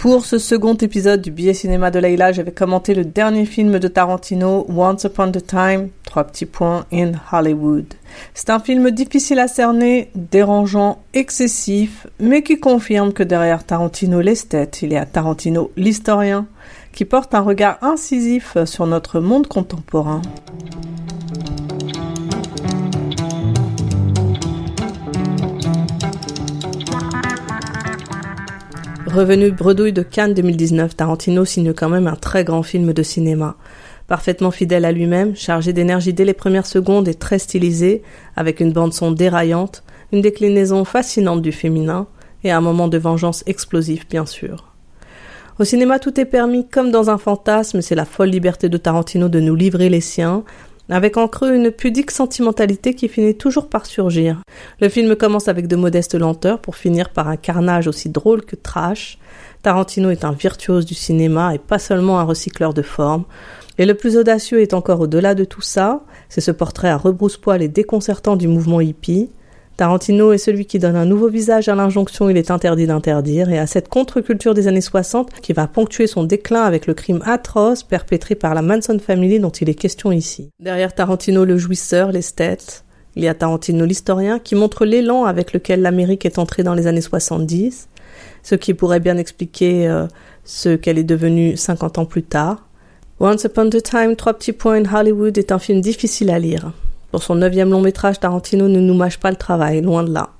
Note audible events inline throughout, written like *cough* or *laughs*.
Pour ce second épisode du billet cinéma de Leila, j'avais commenté le dernier film de Tarantino, Once Upon a Time, trois petits points, in Hollywood. C'est un film difficile à cerner, dérangeant, excessif, mais qui confirme que derrière Tarantino l'esthète, il y a Tarantino l'historien, qui porte un regard incisif sur notre monde contemporain. Revenu bredouille de Cannes 2019, Tarantino signe quand même un très grand film de cinéma. Parfaitement fidèle à lui-même, chargé d'énergie dès les premières secondes et très stylisé, avec une bande-son déraillante, une déclinaison fascinante du féminin, et un moment de vengeance explosif, bien sûr. Au cinéma, tout est permis comme dans un fantasme, c'est la folle liberté de Tarantino de nous livrer les siens, avec en creux une pudique sentimentalité qui finit toujours par surgir. Le film commence avec de modestes lenteurs pour finir par un carnage aussi drôle que trash. Tarantino est un virtuose du cinéma et pas seulement un recycleur de formes. Et le plus audacieux est encore au-delà de tout ça, c'est ce portrait à rebrousse-poil et déconcertant du mouvement hippie, Tarantino est celui qui donne un nouveau visage à l'injonction Il est interdit d'interdire et à cette contre-culture des années 60 qui va ponctuer son déclin avec le crime atroce perpétré par la Manson Family dont il est question ici. Derrière Tarantino le jouisseur, l'esthète, il y a Tarantino l'historien qui montre l'élan avec lequel l'Amérique est entrée dans les années 70, ce qui pourrait bien expliquer euh, ce qu'elle est devenue 50 ans plus tard. Once Upon a Time, Trois petits points in Hollywood est un film difficile à lire. Pour son neuvième long métrage, Tarantino ne nous mâche pas le travail, loin de là.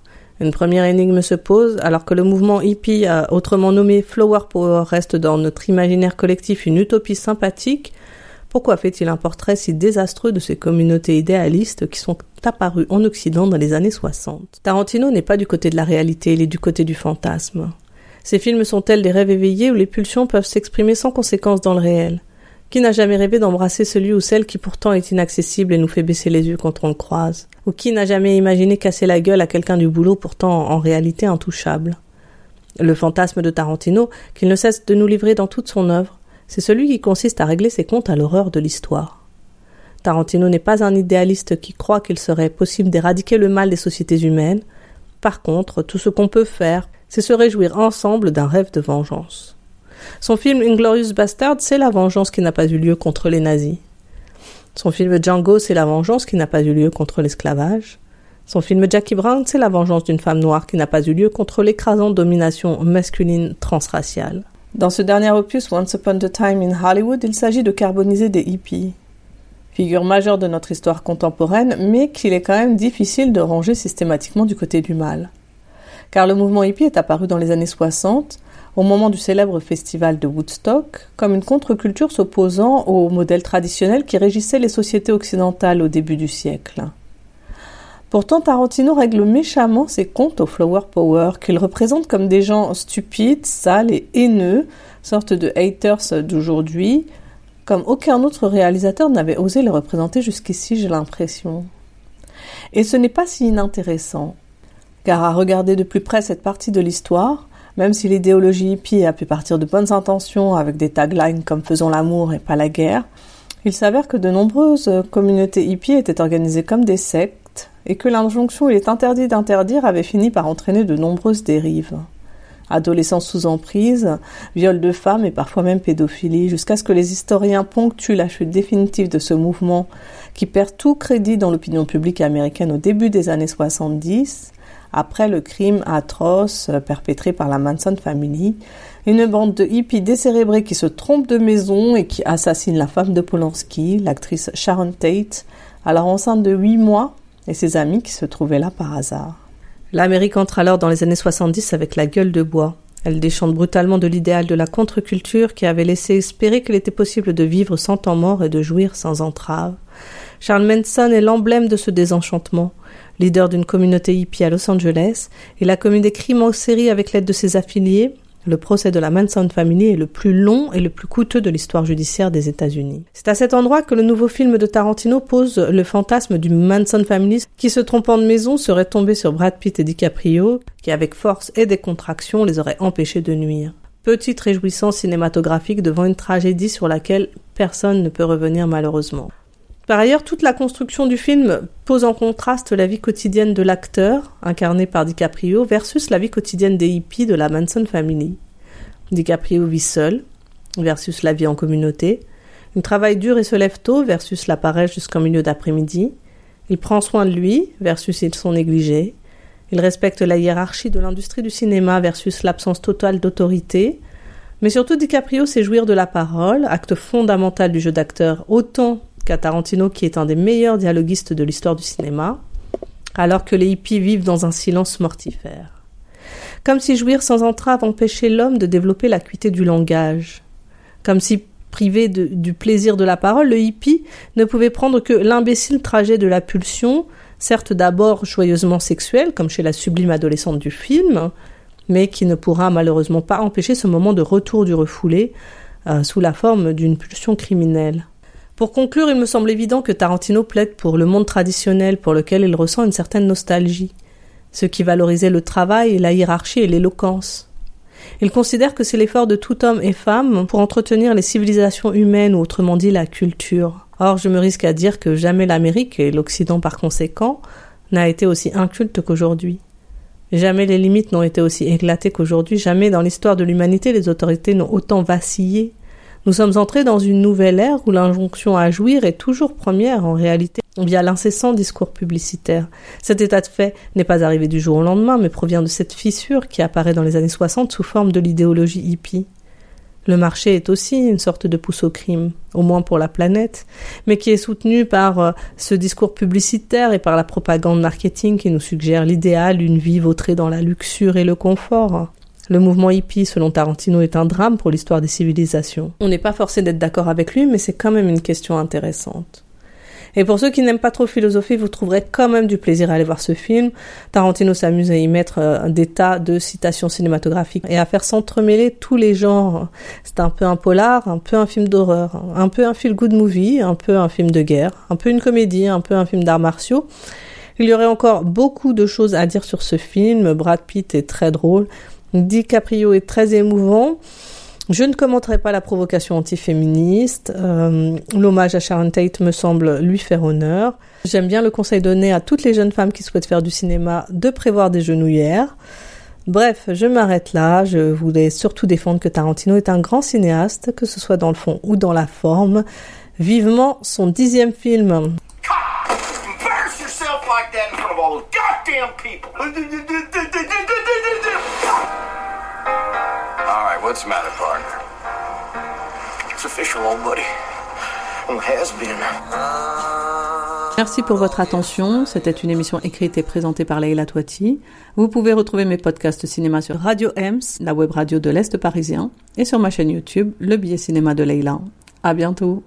Une première énigme se pose, alors que le mouvement hippie, autrement nommé Flower Power, reste dans notre imaginaire collectif une utopie sympathique. Pourquoi fait-il un portrait si désastreux de ces communautés idéalistes qui sont apparues en Occident dans les années 60 Tarantino n'est pas du côté de la réalité, il est du côté du fantasme. Ces films sont tels des rêves éveillés où les pulsions peuvent s'exprimer sans conséquence dans le réel? Qui n'a jamais rêvé d'embrasser celui ou celle qui pourtant est inaccessible et nous fait baisser les yeux quand on le croise? Ou qui n'a jamais imaginé casser la gueule à quelqu'un du boulot pourtant en réalité intouchable? Le fantasme de Tarantino, qu'il ne cesse de nous livrer dans toute son œuvre, c'est celui qui consiste à régler ses comptes à l'horreur de l'histoire. Tarantino n'est pas un idéaliste qui croit qu'il serait possible d'éradiquer le mal des sociétés humaines. Par contre, tout ce qu'on peut faire, c'est se réjouir ensemble d'un rêve de vengeance. Son film Inglorious Bastard, c'est la vengeance qui n'a pas eu lieu contre les nazis. Son film Django, c'est la vengeance qui n'a pas eu lieu contre l'esclavage. Son film Jackie Brown, c'est la vengeance d'une femme noire qui n'a pas eu lieu contre l'écrasante domination masculine transraciale. Dans ce dernier opus, Once Upon a Time in Hollywood, il s'agit de carboniser des hippies. Figure majeure de notre histoire contemporaine, mais qu'il est quand même difficile de ranger systématiquement du côté du mal. Car le mouvement hippie est apparu dans les années 60, au moment du célèbre festival de Woodstock comme une contre-culture s'opposant au modèle traditionnel qui régissait les sociétés occidentales au début du siècle. Pourtant, Tarantino règle méchamment ses comptes au Flower Power, qu'il représente comme des gens stupides, sales et haineux, sorte de haters d'aujourd'hui, comme aucun autre réalisateur n'avait osé les représenter jusqu'ici, j'ai l'impression. Et ce n'est pas si inintéressant, car à regarder de plus près cette partie de l'histoire, même si l'idéologie hippie a pu partir de bonnes intentions avec des taglines comme Faisons l'amour et pas la guerre, il s'avère que de nombreuses communautés hippies étaient organisées comme des sectes et que l'injonction Il est interdit d'interdire avait fini par entraîner de nombreuses dérives. Adolescence sous emprise, viol de femmes et parfois même pédophilie, jusqu'à ce que les historiens ponctuent la chute définitive de ce mouvement qui perd tout crédit dans l'opinion publique américaine au début des années 70 après le crime atroce perpétré par la Manson Family, une bande de hippies décérébrés qui se trompent de maison et qui assassinent la femme de Polanski, l'actrice Sharon Tate, alors enceinte de huit mois, et ses amis qui se trouvaient là par hasard. L'Amérique entre alors dans les années 70 avec la gueule de bois. Elle déchante brutalement de l'idéal de la contre-culture qui avait laissé espérer qu'il était possible de vivre sans temps mort et de jouir sans entrave. Charles Manson est l'emblème de ce désenchantement leader d'une communauté hippie à Los Angeles, il a commis des crimes en série avec l'aide de ses affiliés. Le procès de la Manson Family est le plus long et le plus coûteux de l'histoire judiciaire des États-Unis. C'est à cet endroit que le nouveau film de Tarantino pose le fantasme du Manson Family qui, se trompant de maison, serait tombé sur Brad Pitt et DiCaprio, qui avec force et des contractions les auraient empêchés de nuire. Petite réjouissance cinématographique devant une tragédie sur laquelle personne ne peut revenir malheureusement. Par ailleurs, toute la construction du film pose en contraste la vie quotidienne de l'acteur, incarné par DiCaprio, versus la vie quotidienne des hippies de la Manson Family. DiCaprio vit seul, versus la vie en communauté. Il travaille dur et se lève tôt, versus la paresse jusqu'en milieu d'après-midi. Il prend soin de lui, versus ils sont négligés. Il respecte la hiérarchie de l'industrie du cinéma, versus l'absence totale d'autorité. Mais surtout, DiCaprio sait jouir de la parole, acte fondamental du jeu d'acteur, autant Tarantino, qui est un des meilleurs dialoguistes de l'histoire du cinéma, alors que les hippies vivent dans un silence mortifère. Comme si jouir sans entrave empêchait l'homme de développer l'acuité du langage. Comme si, privé du plaisir de la parole, le hippie ne pouvait prendre que l'imbécile trajet de la pulsion, certes d'abord joyeusement sexuel, comme chez la sublime adolescente du film, mais qui ne pourra malheureusement pas empêcher ce moment de retour du refoulé euh, sous la forme d'une pulsion criminelle. Pour conclure, il me semble évident que Tarantino plaide pour le monde traditionnel pour lequel il ressent une certaine nostalgie, ce qui valorisait le travail, la hiérarchie et l'éloquence. Il considère que c'est l'effort de tout homme et femme pour entretenir les civilisations humaines ou autrement dit la culture. Or, je me risque à dire que jamais l'Amérique, et l'Occident par conséquent, n'a été aussi inculte qu'aujourd'hui. Jamais les limites n'ont été aussi éclatées qu'aujourd'hui, jamais dans l'histoire de l'humanité les autorités n'ont autant vacillé nous sommes entrés dans une nouvelle ère où l'injonction à jouir est toujours première en réalité via l'incessant discours publicitaire. Cet état de fait n'est pas arrivé du jour au lendemain, mais provient de cette fissure qui apparaît dans les années 60 sous forme de l'idéologie hippie. Le marché est aussi une sorte de pousse au crime, au moins pour la planète, mais qui est soutenu par euh, ce discours publicitaire et par la propagande marketing qui nous suggère l'idéal d'une vie vautrée dans la luxure et le confort. Le mouvement hippie, selon Tarantino, est un drame pour l'histoire des civilisations. On n'est pas forcé d'être d'accord avec lui, mais c'est quand même une question intéressante. Et pour ceux qui n'aiment pas trop philosopher, vous trouverez quand même du plaisir à aller voir ce film. Tarantino s'amuse à y mettre euh, des tas de citations cinématographiques et à faire s'entremêler tous les genres. C'est un peu un polar, un peu un film d'horreur, un peu un feel-good movie, un peu un film de guerre, un peu une comédie, un peu un film d'arts martiaux. Il y aurait encore beaucoup de choses à dire sur ce film. Brad Pitt est très drôle. DiCaprio est très émouvant. Je ne commenterai pas la provocation antiféministe. Euh, L'hommage à Sharon Tate me semble lui faire honneur. J'aime bien le conseil donné à toutes les jeunes femmes qui souhaitent faire du cinéma de prévoir des genouillères. Bref, je m'arrête là. Je voulais surtout défendre que Tarantino est un grand cinéaste, que ce soit dans le fond ou dans la forme. Vivement son dixième film. *laughs* What's the matter, partner? It's official, old buddy. Has been. Merci pour votre attention. C'était une émission écrite et présentée par Leila Toiti. Vous pouvez retrouver mes podcasts cinéma sur Radio Ems, la web radio de l'Est parisien, et sur ma chaîne YouTube, Le Billet Cinéma de Leila. À bientôt.